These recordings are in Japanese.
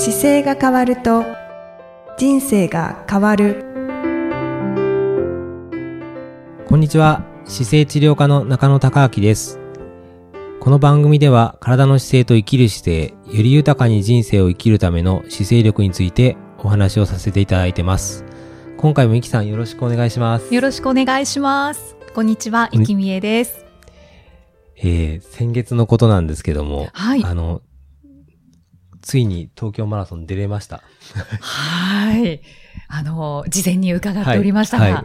姿勢が変わると人生が変わる。こんにちは。姿勢治療科の中野孝明です。この番組では体の姿勢と生きる姿勢より豊かに人生を生きるための姿勢力についてお話をさせていただいてます。今回もいきさんよろしくお願いします。よろしくお願いします。こんにちは、いきみえです。えー、先月のことなんですけども、はい。あの、ついに東京マラソン出れました。はい。あの、事前に伺っておりましたが、はいはい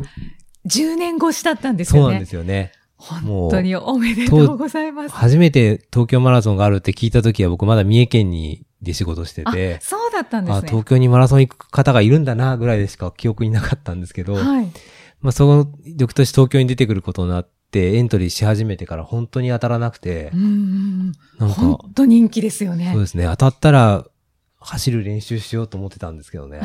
10年越しだったんですよね。そうなんですよね。本当におめでとうございます。初めて東京マラソンがあるって聞いた時は僕まだ三重県にで仕事しててあ、そうだったんですね。あ東京にマラソン行く方がいるんだなぐらいでしか記憶になかったんですけど、はい。まあその翌年東京に出てくることになってエントリーし始めてから本当に当たらなくてう、ん。なんか、本当人気ですよね。そうですね、当たったら走る練習しようと思ってたんですけどね。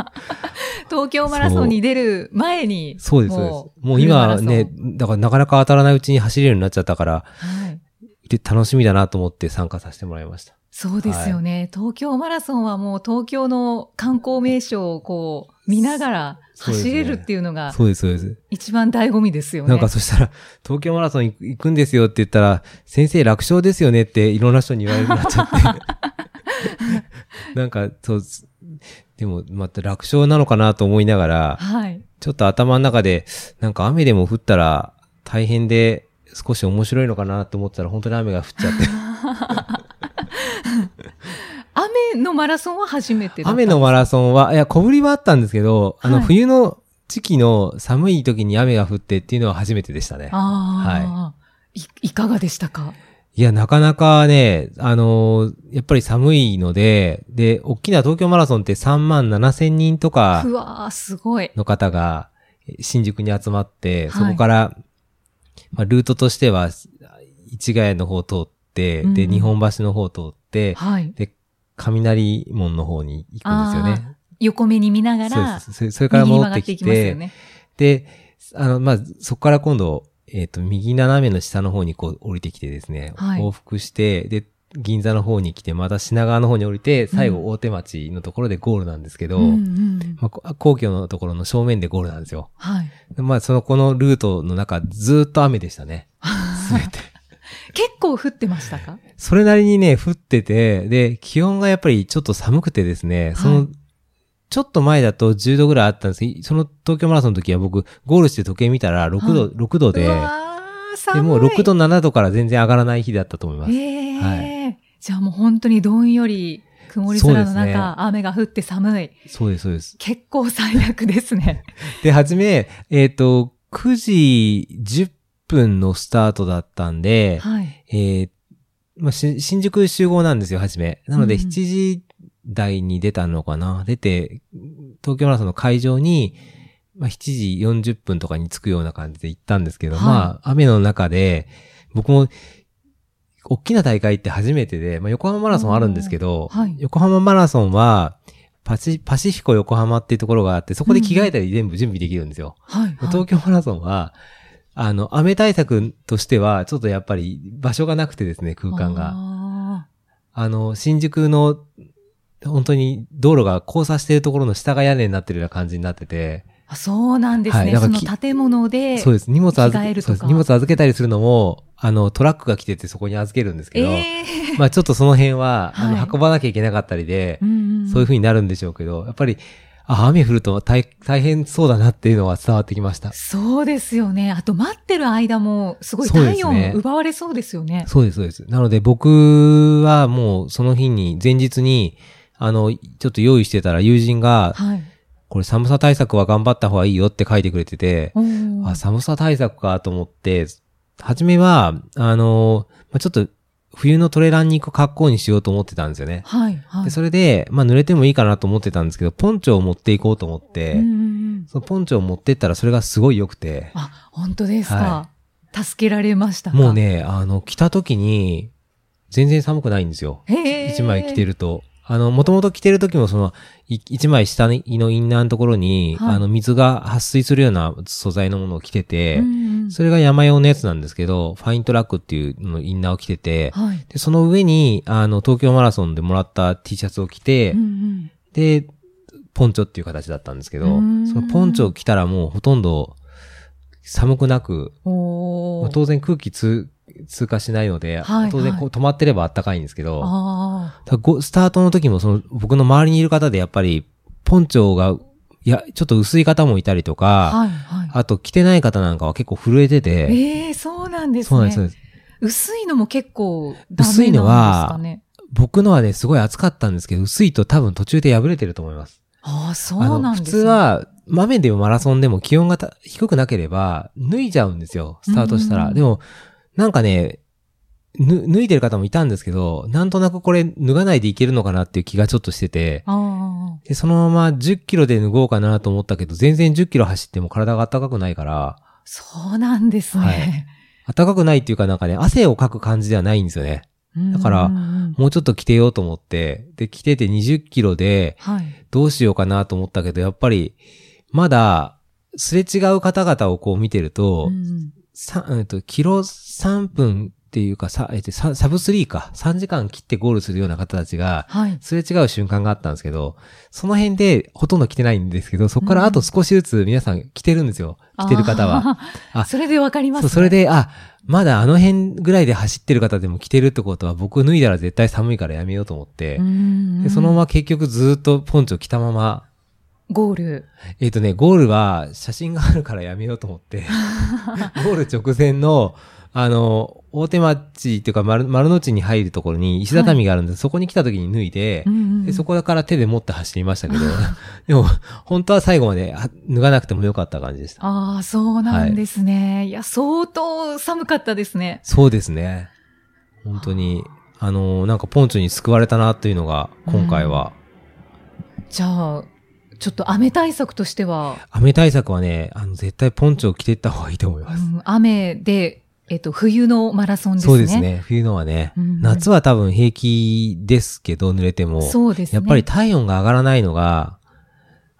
東京マラソンに出る前に。そうです、そうです。もう今ね、だからなかなか当たらないうちに走れるようになっちゃったから、はい。で楽しみだなと思って参加させてもらいました。そうですよね、東京マラソンはもう東京の観光名所をこう見ながら走れるっていうのがそうです、そうです。一番醍醐味ですよね。なんかそしたら、東京マラソン行く行くんですよって言ったら、先生楽勝ですよねっていろんな人に言われるようになっちゃって。なんか、そう、でも、また楽勝なのかなと思いながら、はい。ちょっと頭の中で、なんか雨でも降ったら大変で少し面白いのかなと思ったら本当に雨が降っちゃって。雨のマラソンは初めて雨のマラソンは、いや、小降りはあったんですけど、あの、はい冬の時期の寒い時に雨が降ってっていうのは初めてでしたね。ああ、い。いかがでしたか？いや、なかなかね、あのーやっぱり寒いので、で、大きな東京マラソンって3万7千人とかうわーすごい。の方がえ新宿に集まって、はいそこから、まあ、ルートとしては、市ヶ谷の方通って、で、日本橋の方通って、はい。で、雷門の方に行くんですよね。横目に見ながそうら、ですそそれから戻ってきますよて、ね。で、あの、まあ、そこから今度、えっ、と、右斜めの下の方にこう降りてきてですね、はい往復して、で、銀座の方に来て、また品川の方に降りて、最う後大手町のところでゴールなんですけど、うんうんまあこ、皇居のところの正面でゴールなんですよ。はい。まあ、その、このルートの中、ずーっと雨でしたね。すべて。結構降ってましたか？それなりにね、降ってて、で、気温がやっぱりちょっと寒くてですね、その、はいちょっと前だと10度ぐらいあったんですけど、その東京マラソンの時は僕、ゴールして時計見たら6度、はい6度で、で、い。もう6度、7度から全然上がらない日だったと思います。ええはじゃあもう本当にどんより、曇り空のですね中、雨が降って寒い。そうです、そうです。結構最悪ですね。で、はじめ、えっ、と、9時10分のスタートだったんで、はい。えーまあ、し新宿集合なんですよ、はじめ。なので、うん7時台に出たのかな？出て、東京マラソンの会場に、まあ、7時40分とかに着くような感じで行ったんですけど、はいまあ、雨の中で、僕も、大きな大会って初めてで、まあ、横浜マラソンあるんですけど、はい横浜マラソンは、パシ、パシフィコ横浜っていうところがあって、そこで着替えたり全部準備できるんですよ。はい。はい東京マラソンは、あの、雨対策としては、ちょっとやっぱり場所がなくてですね、空間が。ああの、新宿の、本当に道路が交差しているところの下が屋根になってるような感じになってて、ーあそうなんですね。はいその建物で。そうです。荷物預け。荷物預けたりするのも、あの、トラックが来ててそこに預けるんですけど、ええまあちょっとその辺は、あの、はい運ばなきゃいけなかったりで、うんんそういう風になるんでしょうけど、やっぱり、あ、雨降ると大大変そうだなっていうのは伝わってきました。そうですよね。あと待ってる間も、すごい体ね温奪われそうですよね。そうです、そうです。なので僕はもうその日に、前日に、あの、ちょっと用意してたら友人が、はい。これ寒さ対策は頑張った方がいいよって書いてくれてて、あ、寒さ対策かと思って、初めは、あの、まあ、ちょっと冬のトレランに行く格好にしようと思ってたんですよね。はい。はい。で、それで、まあ、濡れてもいいかなと思ってたんですけど、ポンチョを持っていこうと思って、うんうんうんそのポンチョを持ってったらそれがすごい良くて、あ、本当ですはか。助けられましたか？もう。ね、あの、着た時に、全然寒くないんですよ。一枚着てると。あの、もともと着てる時もその、い一枚下のインナーのところに、はいあの、水が撥水するような素材のものを着てて、うんうんそれが山用のやつなんですけど、ファイントラックっていうのインナーを着てて、はい。で、その上に、あの、東京マラソンでもらった T シャツを着て、うんうんで、ポンチョっていう形だったんですけど、そのポンチョを着たらもうほとんど寒くなく。当然空気通通過しないので、はい当然こう止まってれば暖かいんですけど、スタートの時もその僕の周りにいる方でやっぱりポンチョが、いや、ちょっと薄い方もいたりとあ。か、はいはい。あと着てない方なんかは結構震えてて、ええそうなんですね。そうなんです。薄いのも結構ダメ薄いのはなんですかね？僕のはね、すごい暑かったんですけど、薄いと多分途中で破れてると思います。ああ、そうなんですね。通は、豆でもマラソンでも気温がた低くなければ、脱いじゃうんですよ、スタートしたら。うんでも、なんかね、ぬ脱いでる方もいたんですけど、なんとなくこれ脱がないでいけるのかなっていう気がちょっとしてて、あで、そのまま10キロで脱ごうかなと思ったけど、全然10キロ走っても体が暖かくないから、あ、そうなんですね。暖かくないっていうかなんかね、汗をかく感じではないんですよね。だからもうちょっと着てようと思って、で、着てて20キロで、はい。どうしようかなと思ったけど、やっぱり、まだ、すれ違う方々をこう見てると、うんさえっと、キロ3分っていうか、さ、えっと、ササブ3か、3時間切ってゴールするような方たちが、はい。すれ違う瞬間があったんですけど、その辺でほとんど来てないんですけど、そこからあと少しずつ皆さん来てるんですよ。来てる方は。あそれでわかりますね。それで、あ、まだあの辺ぐらいで走ってる方でも来てるってことは、僕脱いだら絶対寒いからやめようと思って、うんうん、でそのまま結局ずっとポンチョ着たまま、ゴール。えっ、とね、ゴールは写真があるからやめようと思って、ゴール直前の、あの、大手町っていうか丸丸の内に入るところに石畳があるんで、そこに来た時に脱いで、うんうんでそこから手で持って走りましたけど、でも、本当は最後まであ脱がなくてもよかった感じでした。ああ、そうなんですね。い、や、相当寒かったですね。そうですね。本当に、あの、なんかポンチョに救われたなというのが、今回は。じゃあ、ちょっと雨対策としては、雨対策はね、あの、絶対ポンチョを着ていった方がいいと思います。うん雨で、えっと、冬のマラソンですね。そうです。ね。冬のはね、うん夏は多分平気ですけど、濡れても。そうですね。やっぱり体温が上がらないのが、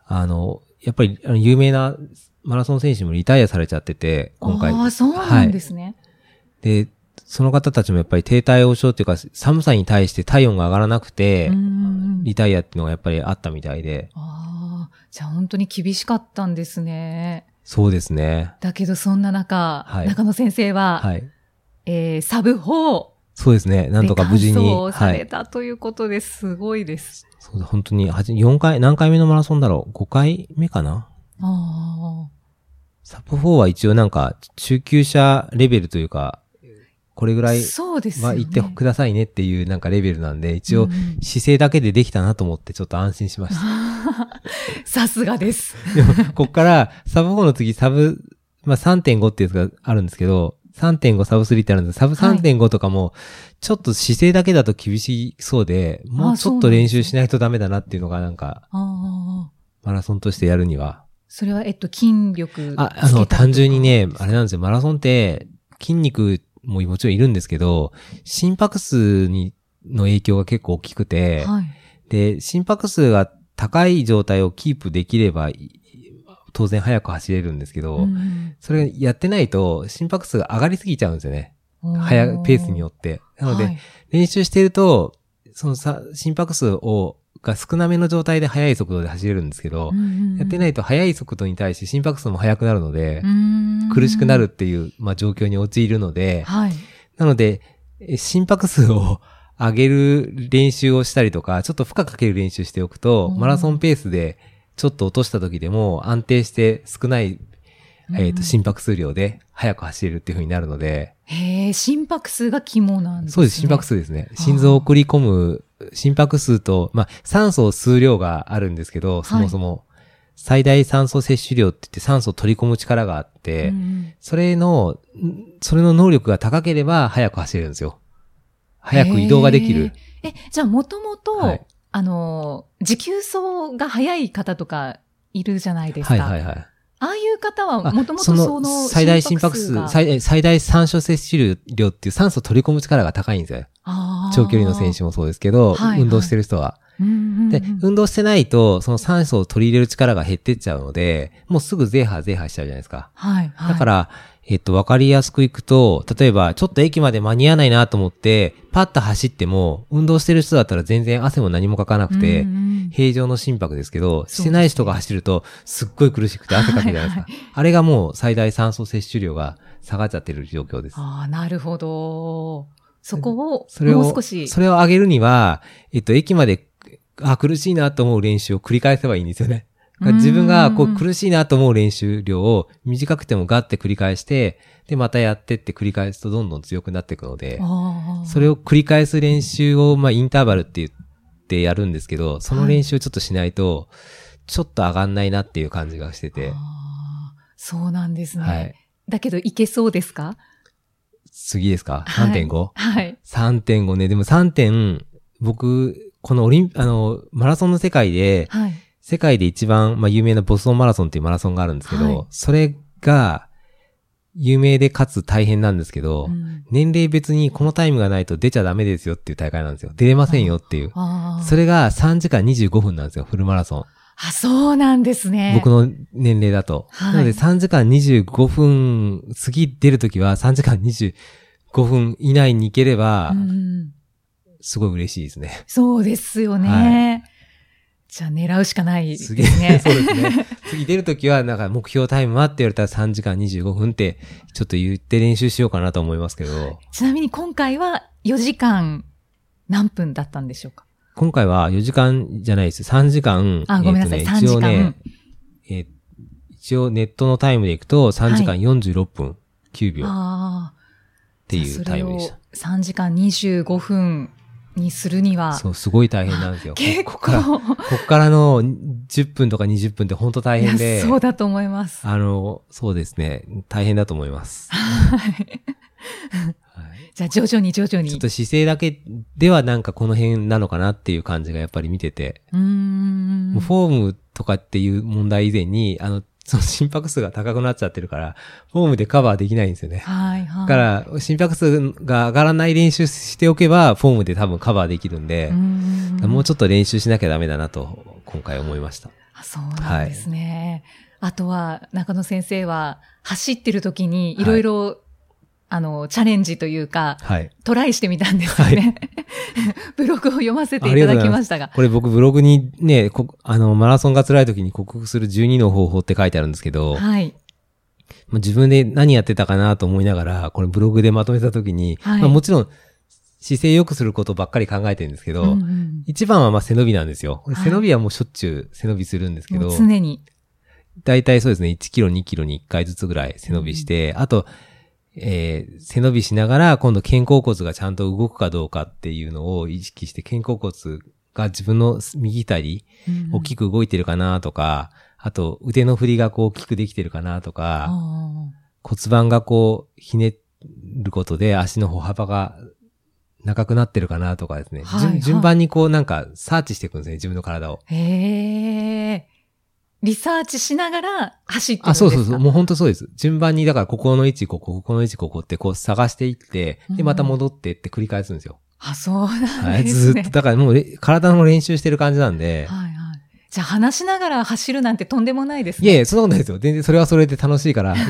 あの、やっぱり有名なマラソン選手もリタイアされちゃってて、今回。ああ、そうなんですね。で、その方たちもやっぱり低体温症っていうか、寒さに対して体温が上がらなくてう、んリタイアっていうのがやっぱりあったみたいで、ああ、じゃあ本当に厳しかったんですね。そうですね。だけどそんな中、はい中野先生は、はい。えーサブ4そうですね。なんとか無事に。で完走さはい。れたということですごいです。そう本当に、はじ4回、何回目のマラソンだろう ?5 回目かな？あサブ4は一応なんか、中級者レベルというか、これぐらあ、いそうですよね。は言ってくださいねっていうなんかレベルなんで、一応姿勢だけでできたなと思ってちょっと安心しました。さすがです。でも、こっからサブ4の次サブ、まあ、3.5ってやつがあるんですけど、3.5サブ3ってあるんですけど、サブ3.5とかも、ちょっと姿勢だけだと厳しそうで、もうちょっと練習しないとダメだなっていうのがなんか。マラソンとしてやるには。それは、えっと、筋力あ、あの、単純に。ね、あれなんですよ、マラソンって、筋肉ももちろんいるんですけど、心拍数に、の影響が結構大きくて、はい。で、心拍数が高い状態をキープできれば、い当然早く走れるんですけど、うんそれやってないと心拍数が上がりすぎちゃうんですよね。うん早いペースによって。なので、はい練習してると、そのさ、心拍数を、が少なめの状態で速い速度で走れるんですけど、やってないいと速い速度に対して心拍数も速くなるので、苦しくなるっ。ていう、まあ、状況に陥るので、はい。なので、え心拍数を上げる練習をしたりとか、ちょっと負荷かける練習しておくと、うんマラソンペースでちょっと落とした時でも安定して少ない、えっ、と、心拍数量で速く走れるっていう風になるので、へえ、心拍数が肝なんですね。そうです、心拍数ですね。心臓を送り込む心拍数と、まあ、酸素を吸う量があるんですけど、そもそも、最大酸素摂取量って言って酸素を取り込む力があって、うんそれの、んそれの能力が高ければ速く走れるんですよ。早く移動ができる。え、じゃあもともとはい、あの、持久走が速い方とかいるじゃないですか。はいはいはい。ああいう方はあもともとその最大心拍数、が最最大酸素摂取量っていう酸素を取り込む力が高いんですよ。長距離の選手もそうですけど、はいはい運動してる人は。で、運動してないと、その酸素を取り入れる力が減ってっちゃうので、もうすぐゼーハーゼーハーしちゃうじゃないですか。はい、はい。だから、えっと、わかりやすくいくと、例えば、ちょっと駅まで間に合わないなと思って、パッと走っても、運動してる人だったら全然汗も何もかかなくて、うんうん平常の心拍ですけど、してない人が走ると、すっごい苦しくて汗かくじゃないですか。はいあれがもう最大酸素摂取量が下がっちゃってる状況です。ああ、なるほど。そこを、それを、もう少し。それを上げるには、えっと、駅まで、あ、苦しいなと思う練習を繰り返せばいいんですよね。自分がこう苦しいなと思う練習量を短くてもガッて繰り返して、で、またやってって繰り返すとどんどん強くなっていくので、それを繰り返す練習を、まあ、インターバルって言ってやるんですけど、その練習をちょっとしないと、ちょっと上がんないなっていう感じがしてて、あーそうなんですね。はい。だけど、いけそうですか？次ですか？はい ?3.5?3.5、はい。3.5ね。でも3点、僕、このオリン、あの、マラソンの世界で、はい。世界で一番、まあ、有名なボストンマラソンっていうマラソンがあるんですけど、はいそれが、有名でかつ大変なんですけど、うん年齢別にこのタイムがないと出ちゃダメですよっていう大会なんですよ。出れませんよっていう。それが3時間25分なんですよ、フルマラソン。あ、そうなんですね。僕の年齢だと。はいなので3時間25分、次出るときは3時間25分以内に行ければう、んすごい嬉しいですね。そうですよね。じゃあ、狙うしかないです次ね。そうですね。次出るときは、なんか目標タイムはって言われたら3時間25分って、ちょっと言って練習しようかなと思いますけど、ちなみに今回は4時間何分だったんでしょうか？今回は4時間じゃないです。3時間。あ、ごめんなさい、えっと3時間。一応ね、えー一応ネットのタイムでいくと3時間46分9秒っああ。ていうタイムでした。3時間25分にするには、そう、すごい大変なんですよ。結ここっから、こ構、っからの10分とか20分って本当大変いでや、、そうだと思います。あの、そうですね、大変だと思います。はいはいじゃあ、徐々に徐々に。ちょっと姿勢だけではなんかこの辺なのかなっていう感じがやっぱり見てて、うーん。フォームとかっていう問題以前に、あの、その心拍数が高くなっちゃってるから、フォームでカバーできないんですよね。はいはい。だから、心拍数が上がらない練習しておけば、フォームで多分カバーできるんでう、ーんもうちょっと練習しなきゃダメだなと、今回思いました。あそうなんですね。あとは、中野先生は、走ってる時に、いろいろ、あの、チャレンジというか、はい。トライしてみたんですよね。ブログを読ませていただきましたが。これ僕ブログにね、こあの、マラソンが辛い時に克服する12の方法って書いてあるんですけど、はい。まあ自分で何やってたかなと思いながら、これブログでまとめた時に、はいまあもちろん姿勢良くすることばっかり考えてるんですけど、うんうん一番はまあ背伸びなんですよ。はい背伸びはもうしょっちゅう背伸びするんですけど常に。だいたいそうですね、1キロ2キロに1回ずつぐらい背伸びして、あと、えー背伸びしながら今度肩甲骨がちゃんと動くかどうかっていうのを意識して肩甲骨が自分の右左、大きく。く動いてるかなとか、あと腕の振りがこう大きくできてるかなとか、あ骨盤がこうひねることで足の歩幅が長くなってるかなとかですね。はいはい順順番にこうなんかサーチしていくんですね、自分の体を。ーへえ。リサーチしながら走ってるんあ、ですか？そうそうそう。もう本当そうです。順番に、だからここの位置、ここ、ここの位置、ここってこう探していって、で、うんまた戻ってって繰り返すんですよ。あ、そうはなんい。ですね。ずーっと、だからもうれ体の練習してる感じなんで、はいはい。じゃあ話しながら走るなんてとんでもないですね。いやいや、そんなことないですよ。全然それはそれで楽しいからいい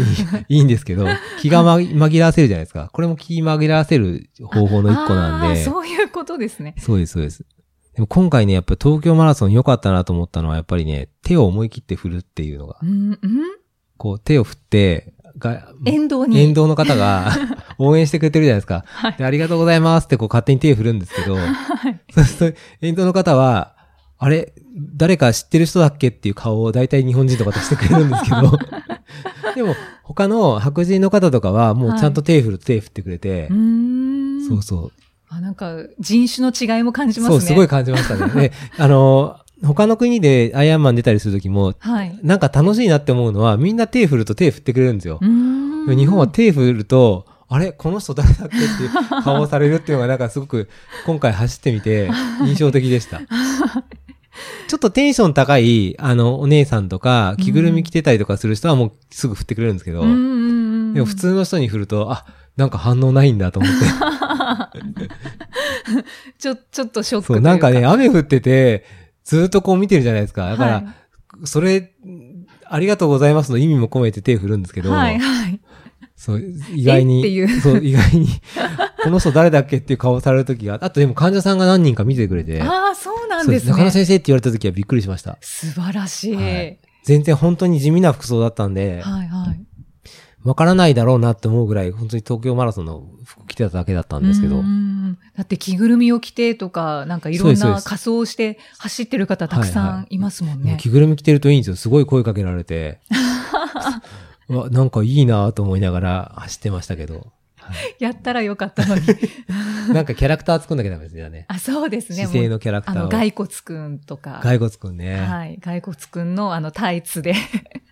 いいんですけど、気がま紛らわせるじゃないですか。これも気紛らわせる方法の一個なんで。そういうことですね。そうです、そうです。でも今回ね、やっぱり東京マラソン良かったなと思ったのは、やっぱりね、手を思い切って振るっていうのがう、ん、うんこう手を振って、が、沿道に。沿道の方が 応援してくれてるじゃないですか。はいでありがとうございますってこう勝手に手を振るんですけど、はい。そうすると沿道の方は、あれ誰か知ってる人だっけっていう顔を大体日本人とかとしてくれるんですけど、でも他の白人の方とかはもうちゃんと手振ると手振ってくれて。そうそう。あ、なんか、人種の違いも感じますね。そう、すごい感じましたね。で、あの、他の国でアイアンマン出たりするときも、はい。なんか楽しいなって思うのは、みんな手振ると手振ってくれるんですよ日本は手振ると、あれこの人誰だっけっていう 顔をされるっていうのがなんかすごく今回走ってみて印象的でした。ちょっとテンション高い、あの、お姉さんとか、着ぐるみ着てたりとかする人はもうすぐ振ってくれるんですけど、でも普通の人に振ると、あ、なんか反応ないんだと思って。ちょ、ちょっとショックというか。なんかね、雨降ってて、ずっとこう見てるじゃないですか。だから、はいそれ、ありがとうございますの意味も込めて手振るんですけど、はいはい。そう、意外に、そう、意外に、この人誰だっけっていう顔される時が、あとでも患者さんが何人か見てくれて、ああ、そうなんですね。中野先生って言われた時はびっくりしました。素晴らしい。ははいい全然本当に地味な服装だったんで、はい。わからないだろうなって思うぐらい、本当に東京マラソンの服着てただけだったんですけど。う、んだって着ぐるみを着てとか、なんかいろんな仮装をして走ってる方たくさんいますもんね。もう着ぐるみ着てるといいんですよ。すごい声かけられて、うわなんかいいなと思いながら走ってましたけど、やったらよかったのに。なんかキャラクター作んなきゃダメですよね。あ、そうですね。姿勢のキャラクタあの、ーを。骸骨くんとか。骸骨くんね。はい。骸骨くんのあのタイツで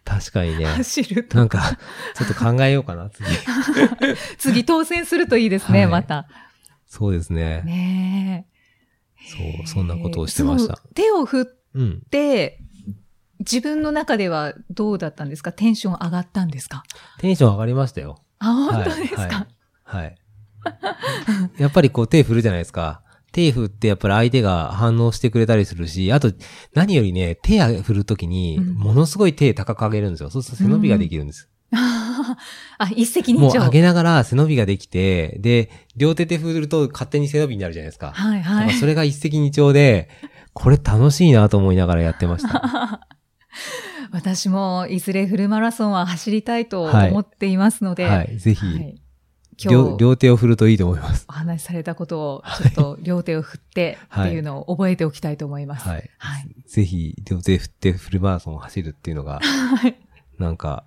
確かにね。走ると。なんか、ちょっと考えようかな、次。次当選するといいですね、はいまた。そうですね。ねえ。そう、そんなことをしてました手を振っうん。て、自分の中ではどうだったんですか？テンション上がったんですか？テンション上がりましたよ。あ、本当ですか、はい。はい。はい やっぱりこう手振るじゃないですか。手振ってやっぱり相手が反応してくれたりするし、あと何よりね、手振るときにうんものすごい手高く上げるんですよ。そうすると背伸びができるんです。あ、一石二鳥。もう上げながら背伸びができて、で、両手で振ると勝手に背伸びになるじゃないですか。はいだはい。それが一石二鳥で、これ楽しいなと思いながらやってました。私もいずれフルマラソンは走りたいと思っていますので、はい。ぜひ、はい両今日両手を振るといいと思います。お話しされたことをちょっと両手を振ってっていうのを覚えておきたいと思います。はい。はい。ぜひ、両手振ってフルマラソンを走るっていうのが、はい。なんか、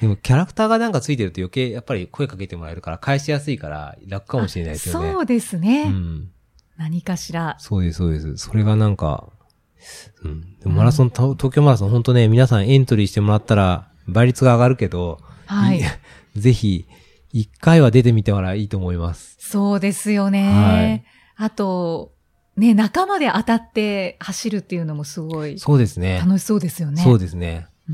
でもキャラクターがなんかついてると余計やっぱり声かけてもらえるから返しやすいから楽かもしれないですよね。そうですね。うん。何かしら。そうです、そうです。それがなんか、うん。でもマラソン、た東京マラソン本当ね、皆さんエントリーしてもらったら倍率が上がるけど、はいいぜひ、一回は出てみてもらいいと思います。そうですよね。あと、ね、仲間で当たって走るっていうのもすごいそうですね。楽しそうですよね。そうですね。う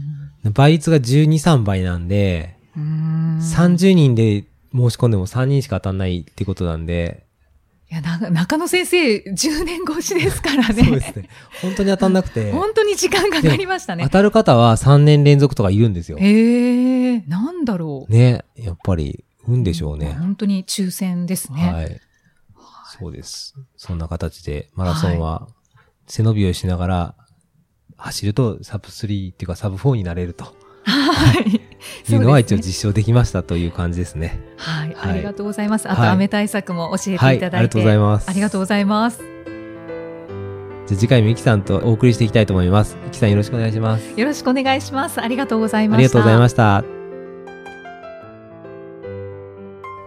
ん倍率が12、3倍なんで、うーん30人で申し込んでも3人しか当たんないってことなんで、いや、な中野先生、10年越しですからね。そうですね。本当に当たんなくて、本当に時間かかりましたね当。たる方は3年連続とかいるんですよ。へえ、なんだろう。ね。やっぱり、運でしょうね。本当に抽選ですね。はい。そうです。そんな形で、マラソンは、背伸びをしながら、走るとサブ3っていうかサブ4になれるとはい。いうのは一応実証できましたという感じですね。はい。はいありがとうございます。あと、はい雨対策も教えていただいて。はいありがとうございますありがとうございます。じゃあ次回もイキさんとお送りしていきたいと思います。イキさんよろしくお願いします。よろしくお願いします。ありがとうございました。ありがとうございました。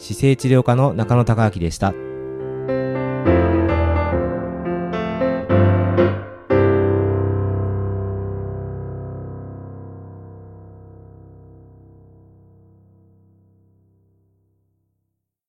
姿勢治療科の中野孝明でした。